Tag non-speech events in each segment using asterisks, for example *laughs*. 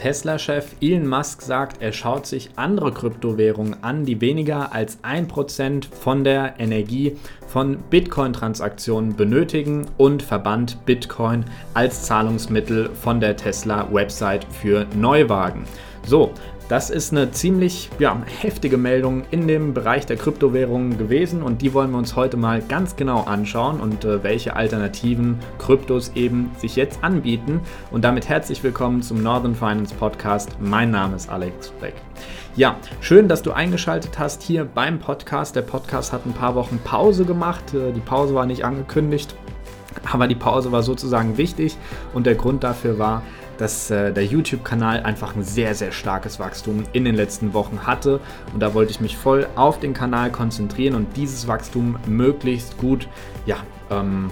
Tesla-Chef Elon Musk sagt, er schaut sich andere Kryptowährungen an, die weniger als 1% von der Energie von Bitcoin-Transaktionen benötigen und verbannt Bitcoin als Zahlungsmittel von der Tesla-Website für Neuwagen. So, das ist eine ziemlich ja, heftige Meldung in dem Bereich der Kryptowährungen gewesen und die wollen wir uns heute mal ganz genau anschauen und äh, welche alternativen Kryptos eben sich jetzt anbieten. Und damit herzlich willkommen zum Northern Finance Podcast. Mein Name ist Alex Beck. Ja, schön, dass du eingeschaltet hast hier beim Podcast. Der Podcast hat ein paar Wochen Pause gemacht. Äh, die Pause war nicht angekündigt, aber die Pause war sozusagen wichtig und der Grund dafür war, dass äh, der YouTube-Kanal einfach ein sehr, sehr starkes Wachstum in den letzten Wochen hatte. Und da wollte ich mich voll auf den Kanal konzentrieren und dieses Wachstum möglichst gut ja, ähm,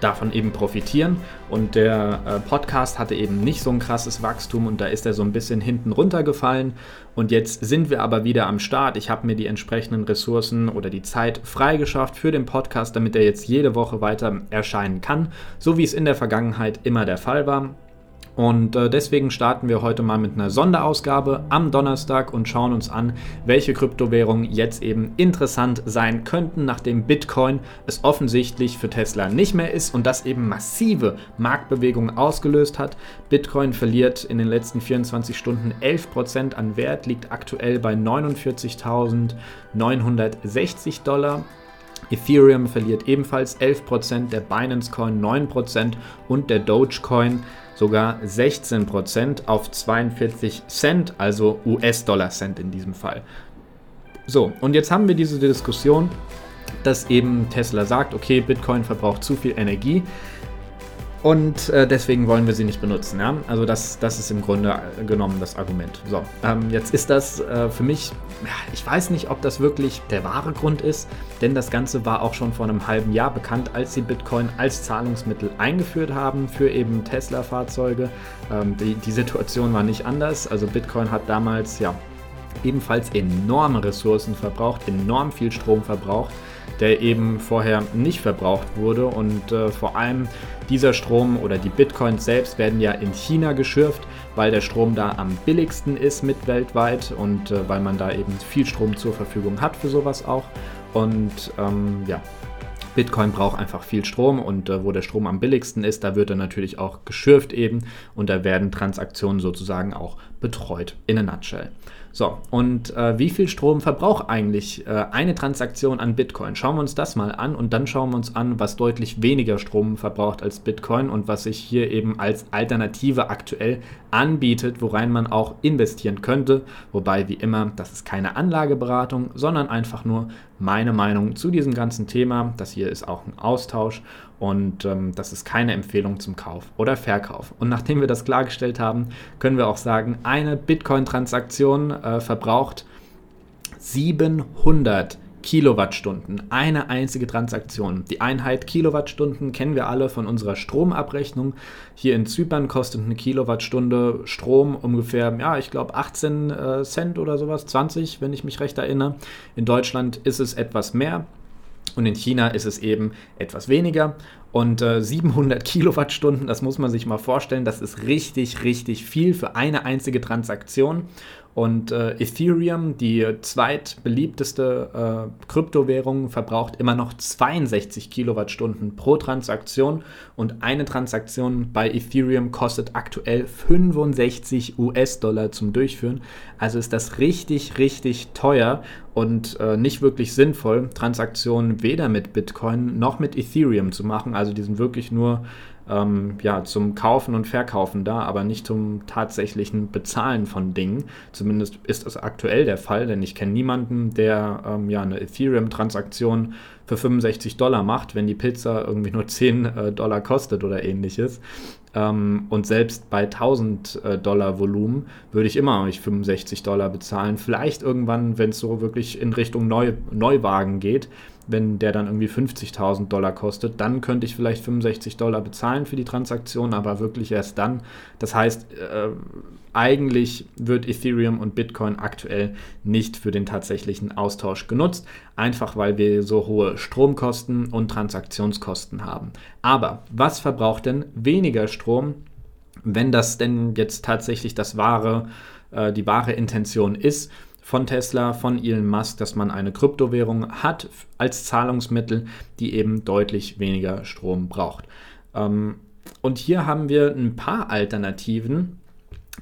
davon eben profitieren. Und der äh, Podcast hatte eben nicht so ein krasses Wachstum und da ist er so ein bisschen hinten runtergefallen. Und jetzt sind wir aber wieder am Start. Ich habe mir die entsprechenden Ressourcen oder die Zeit freigeschafft für den Podcast, damit er jetzt jede Woche weiter erscheinen kann, so wie es in der Vergangenheit immer der Fall war. Und äh, deswegen starten wir heute mal mit einer Sonderausgabe am Donnerstag und schauen uns an, welche Kryptowährungen jetzt eben interessant sein könnten, nachdem Bitcoin es offensichtlich für Tesla nicht mehr ist und das eben massive Marktbewegungen ausgelöst hat. Bitcoin verliert in den letzten 24 Stunden 11% an Wert, liegt aktuell bei 49.960 Dollar. Ethereum verliert ebenfalls 11%, der Binance Coin 9% und der Dogecoin sogar 16% auf 42 Cent, also US-Dollar-Cent in diesem Fall. So, und jetzt haben wir diese Diskussion, dass eben Tesla sagt, okay, Bitcoin verbraucht zu viel Energie. Und äh, deswegen wollen wir sie nicht benutzen. Ja? Also das, das ist im Grunde genommen das Argument. So, ähm, jetzt ist das äh, für mich, ich weiß nicht, ob das wirklich der wahre Grund ist, denn das Ganze war auch schon vor einem halben Jahr bekannt, als sie Bitcoin als Zahlungsmittel eingeführt haben für eben Tesla-Fahrzeuge. Ähm, die, die Situation war nicht anders. Also Bitcoin hat damals ja ebenfalls enorme Ressourcen verbraucht, enorm viel Strom verbraucht der eben vorher nicht verbraucht wurde. Und äh, vor allem dieser Strom oder die Bitcoins selbst werden ja in China geschürft, weil der Strom da am billigsten ist mit weltweit und äh, weil man da eben viel Strom zur Verfügung hat für sowas auch. Und ähm, ja, Bitcoin braucht einfach viel Strom und äh, wo der Strom am billigsten ist, da wird er natürlich auch geschürft eben und da werden Transaktionen sozusagen auch betreut in a nutshell. So, und äh, wie viel Strom verbraucht eigentlich äh, eine Transaktion an Bitcoin? Schauen wir uns das mal an und dann schauen wir uns an, was deutlich weniger Strom verbraucht als Bitcoin und was sich hier eben als Alternative aktuell anbietet, worein man auch investieren könnte. Wobei, wie immer, das ist keine Anlageberatung, sondern einfach nur meine Meinung zu diesem ganzen Thema. Das hier ist auch ein Austausch und ähm, das ist keine Empfehlung zum Kauf oder Verkauf. Und nachdem wir das klargestellt haben, können wir auch sagen, eine Bitcoin-Transaktion äh, verbraucht 700 Kilowattstunden. Eine einzige Transaktion. Die Einheit Kilowattstunden kennen wir alle von unserer Stromabrechnung. Hier in Zypern kostet eine Kilowattstunde Strom ungefähr, ja, ich glaube 18 äh, Cent oder sowas, 20, wenn ich mich recht erinnere. In Deutschland ist es etwas mehr. Und in China ist es eben etwas weniger. Und äh, 700 *laughs* Kilowattstunden, das muss man sich mal vorstellen, das ist richtig, richtig viel für eine einzige Transaktion. Und äh, Ethereum, die zweitbeliebteste äh, Kryptowährung, verbraucht immer noch 62 Kilowattstunden pro Transaktion. Und eine Transaktion bei Ethereum kostet aktuell 65 US-Dollar zum Durchführen. Also ist das richtig, richtig teuer und äh, nicht wirklich sinnvoll, Transaktionen weder mit Bitcoin noch mit Ethereum zu machen. Also die sind wirklich nur ähm, ja, zum Kaufen und Verkaufen da, aber nicht zum tatsächlichen Bezahlen von Dingen. Zumindest ist das aktuell der Fall, denn ich kenne niemanden, der ähm, ja, eine Ethereum-Transaktion für 65 Dollar macht, wenn die Pizza irgendwie nur 10 äh, Dollar kostet oder ähnliches. Ähm, und selbst bei 1000 äh, Dollar Volumen würde ich immer nicht 65 Dollar bezahlen. Vielleicht irgendwann, wenn es so wirklich in Richtung Neu Neuwagen geht, wenn der dann irgendwie 50.000 Dollar kostet, dann könnte ich vielleicht 65 Dollar bezahlen für die Transaktion, aber wirklich erst dann. Das heißt, äh, eigentlich wird Ethereum und Bitcoin aktuell nicht für den tatsächlichen Austausch genutzt, einfach weil wir so hohe Stromkosten und Transaktionskosten haben. Aber was verbraucht denn weniger Strom wenn das denn jetzt tatsächlich das wahre, äh, die wahre Intention ist von Tesla, von Elon Musk, dass man eine Kryptowährung hat als Zahlungsmittel, die eben deutlich weniger Strom braucht. Ähm, und hier haben wir ein paar Alternativen.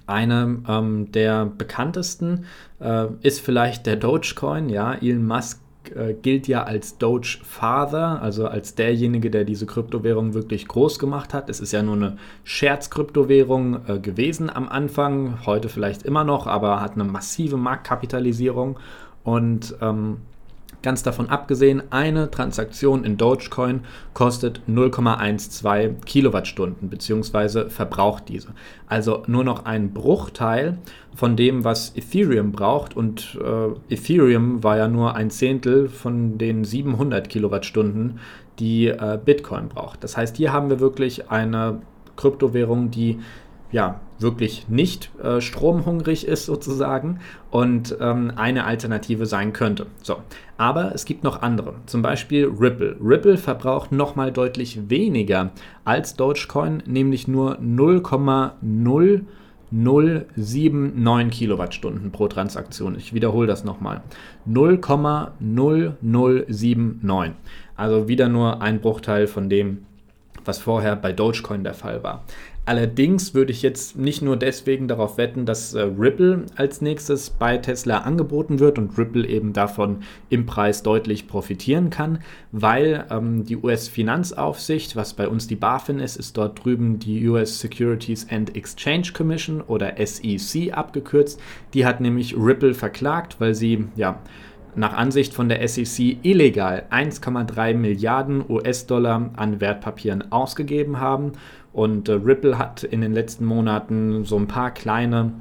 Eine ähm, der bekanntesten äh, ist vielleicht der Dogecoin. Ja, Elon Musk äh, gilt ja als Doge Father, also als derjenige, der diese Kryptowährung wirklich groß gemacht hat. Es ist ja nur eine Scherz-Kryptowährung äh, gewesen am Anfang, heute vielleicht immer noch, aber hat eine massive Marktkapitalisierung und ähm, Ganz davon abgesehen, eine Transaktion in Dogecoin kostet 0,12 Kilowattstunden bzw. verbraucht diese. Also nur noch ein Bruchteil von dem, was Ethereum braucht. Und äh, Ethereum war ja nur ein Zehntel von den 700 Kilowattstunden, die äh, Bitcoin braucht. Das heißt, hier haben wir wirklich eine Kryptowährung, die ja, wirklich nicht äh, stromhungrig ist sozusagen und ähm, eine Alternative sein könnte. So, aber es gibt noch andere, zum Beispiel Ripple. Ripple verbraucht nochmal deutlich weniger als Dogecoin, nämlich nur 0,0079 Kilowattstunden pro Transaktion. Ich wiederhole das nochmal. 0,0079. Also wieder nur ein Bruchteil von dem, was vorher bei Dogecoin der Fall war. Allerdings würde ich jetzt nicht nur deswegen darauf wetten, dass äh, Ripple als nächstes bei Tesla angeboten wird und Ripple eben davon im Preis deutlich profitieren kann, weil ähm, die US-Finanzaufsicht, was bei uns die BaFin ist, ist dort drüben die US Securities and Exchange Commission oder SEC abgekürzt. Die hat nämlich Ripple verklagt, weil sie ja nach Ansicht von der SEC illegal 1,3 Milliarden US-Dollar an Wertpapieren ausgegeben haben und äh, Ripple hat in den letzten Monaten so ein paar kleine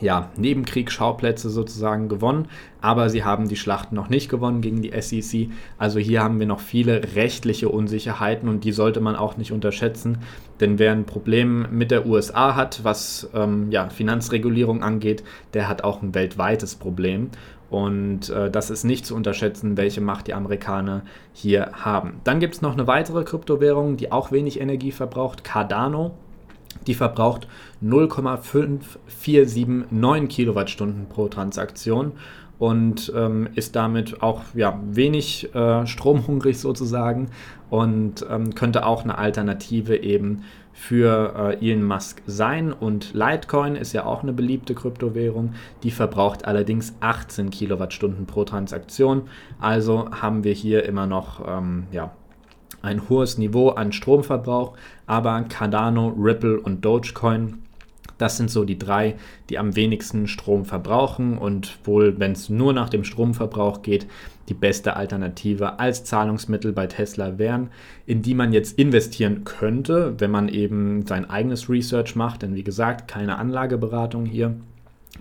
ja, Nebenkriegsschauplätze sozusagen gewonnen, aber sie haben die Schlacht noch nicht gewonnen gegen die SEC. Also hier haben wir noch viele rechtliche Unsicherheiten und die sollte man auch nicht unterschätzen, denn wer ein Problem mit der USA hat, was ähm, ja, Finanzregulierung angeht, der hat auch ein weltweites Problem. Und äh, das ist nicht zu unterschätzen, welche Macht die Amerikaner hier haben. Dann gibt es noch eine weitere Kryptowährung, die auch wenig Energie verbraucht, Cardano. Die verbraucht 0,5479 Kilowattstunden pro Transaktion und ähm, ist damit auch ja, wenig äh, stromhungrig sozusagen und ähm, könnte auch eine Alternative eben für äh, Elon Musk sein. Und Litecoin ist ja auch eine beliebte Kryptowährung, die verbraucht allerdings 18 Kilowattstunden pro Transaktion. Also haben wir hier immer noch ähm, ja, ein hohes Niveau an Stromverbrauch, aber Cardano, Ripple und Dogecoin das sind so die drei, die am wenigsten Strom verbrauchen und wohl, wenn es nur nach dem Stromverbrauch geht, die beste Alternative als Zahlungsmittel bei Tesla wären, in die man jetzt investieren könnte, wenn man eben sein eigenes Research macht. Denn wie gesagt, keine Anlageberatung hier.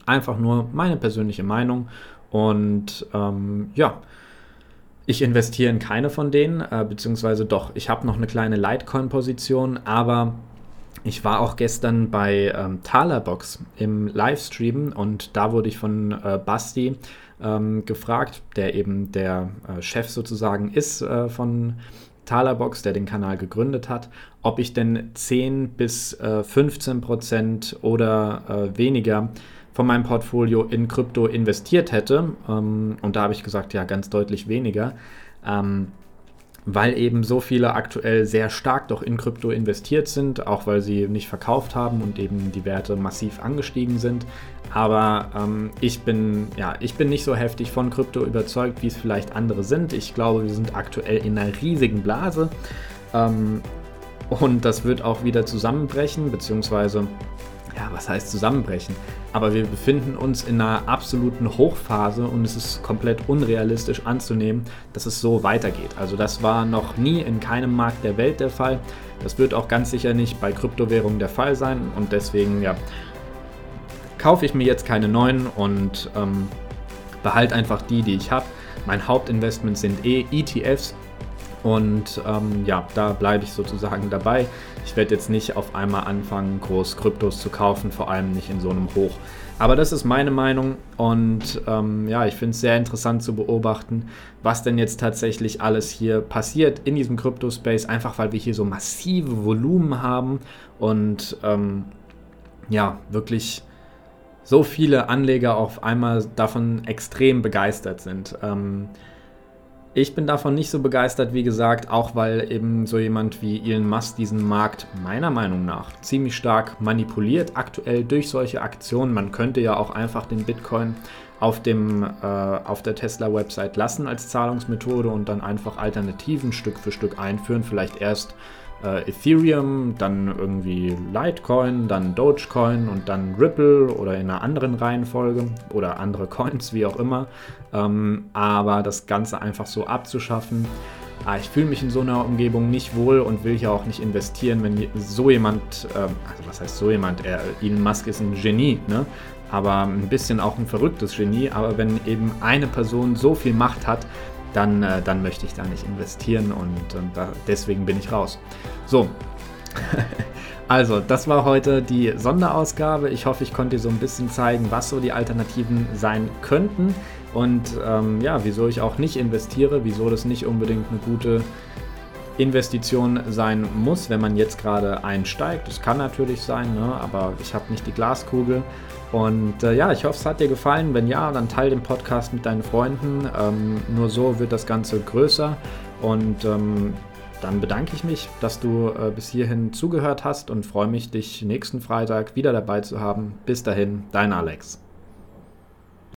Einfach nur meine persönliche Meinung. Und ähm, ja, ich investiere in keine von denen, äh, beziehungsweise doch, ich habe noch eine kleine Litecoin-Position, aber ich war auch gestern bei ähm, Talerbox im Livestream und da wurde ich von äh, Basti ähm, gefragt, der eben der äh, Chef sozusagen ist äh, von Talerbox, der den Kanal gegründet hat, ob ich denn 10 bis äh, 15 Prozent oder äh, weniger von meinem Portfolio in Krypto investiert hätte. Ähm, und da habe ich gesagt, ja, ganz deutlich weniger. Ähm, weil eben so viele aktuell sehr stark doch in Krypto investiert sind, auch weil sie nicht verkauft haben und eben die Werte massiv angestiegen sind. Aber ähm, ich, bin, ja, ich bin nicht so heftig von Krypto überzeugt, wie es vielleicht andere sind. Ich glaube, wir sind aktuell in einer riesigen Blase. Ähm, und das wird auch wieder zusammenbrechen, beziehungsweise ja, was heißt zusammenbrechen? Aber wir befinden uns in einer absoluten Hochphase und es ist komplett unrealistisch anzunehmen, dass es so weitergeht. Also das war noch nie in keinem Markt der Welt der Fall. Das wird auch ganz sicher nicht bei Kryptowährungen der Fall sein und deswegen ja, kaufe ich mir jetzt keine neuen und ähm, behalte einfach die, die ich habe. Mein Hauptinvestment sind eh ETFs und ähm, ja, da bleibe ich sozusagen dabei. Ich werde jetzt nicht auf einmal anfangen, groß Kryptos zu kaufen, vor allem nicht in so einem Hoch. Aber das ist meine Meinung und ähm, ja, ich finde es sehr interessant zu beobachten, was denn jetzt tatsächlich alles hier passiert in diesem Kryptospace, einfach weil wir hier so massive Volumen haben und ähm, ja wirklich so viele Anleger auf einmal davon extrem begeistert sind. Ähm, ich bin davon nicht so begeistert, wie gesagt, auch weil eben so jemand wie Elon Musk diesen Markt meiner Meinung nach ziemlich stark manipuliert, aktuell durch solche Aktionen. Man könnte ja auch einfach den Bitcoin auf, dem, äh, auf der Tesla-Website lassen als Zahlungsmethode und dann einfach Alternativen Stück für Stück einführen. Vielleicht erst äh, Ethereum, dann irgendwie Litecoin, dann Dogecoin und dann Ripple oder in einer anderen Reihenfolge oder andere *laughs* Coins, wie auch immer. Ähm, aber das Ganze einfach so abzuschaffen, ah, ich fühle mich in so einer Umgebung nicht wohl und will hier auch nicht investieren, wenn so jemand, ähm, also was heißt so jemand, er, Elon Musk ist ein Genie, ne? aber ein bisschen auch ein verrücktes Genie, aber wenn eben eine Person so viel Macht hat, dann, äh, dann möchte ich da nicht investieren und, und da, deswegen bin ich raus. So. *laughs* Also, das war heute die Sonderausgabe. Ich hoffe, ich konnte dir so ein bisschen zeigen, was so die Alternativen sein könnten und ähm, ja, wieso ich auch nicht investiere, wieso das nicht unbedingt eine gute Investition sein muss, wenn man jetzt gerade einsteigt. Das kann natürlich sein, ne? aber ich habe nicht die Glaskugel. Und äh, ja, ich hoffe, es hat dir gefallen. Wenn ja, dann teile den Podcast mit deinen Freunden. Ähm, nur so wird das Ganze größer. Und ähm, dann bedanke ich mich, dass du äh, bis hierhin zugehört hast und freue mich, dich nächsten Freitag wieder dabei zu haben. Bis dahin, dein Alex.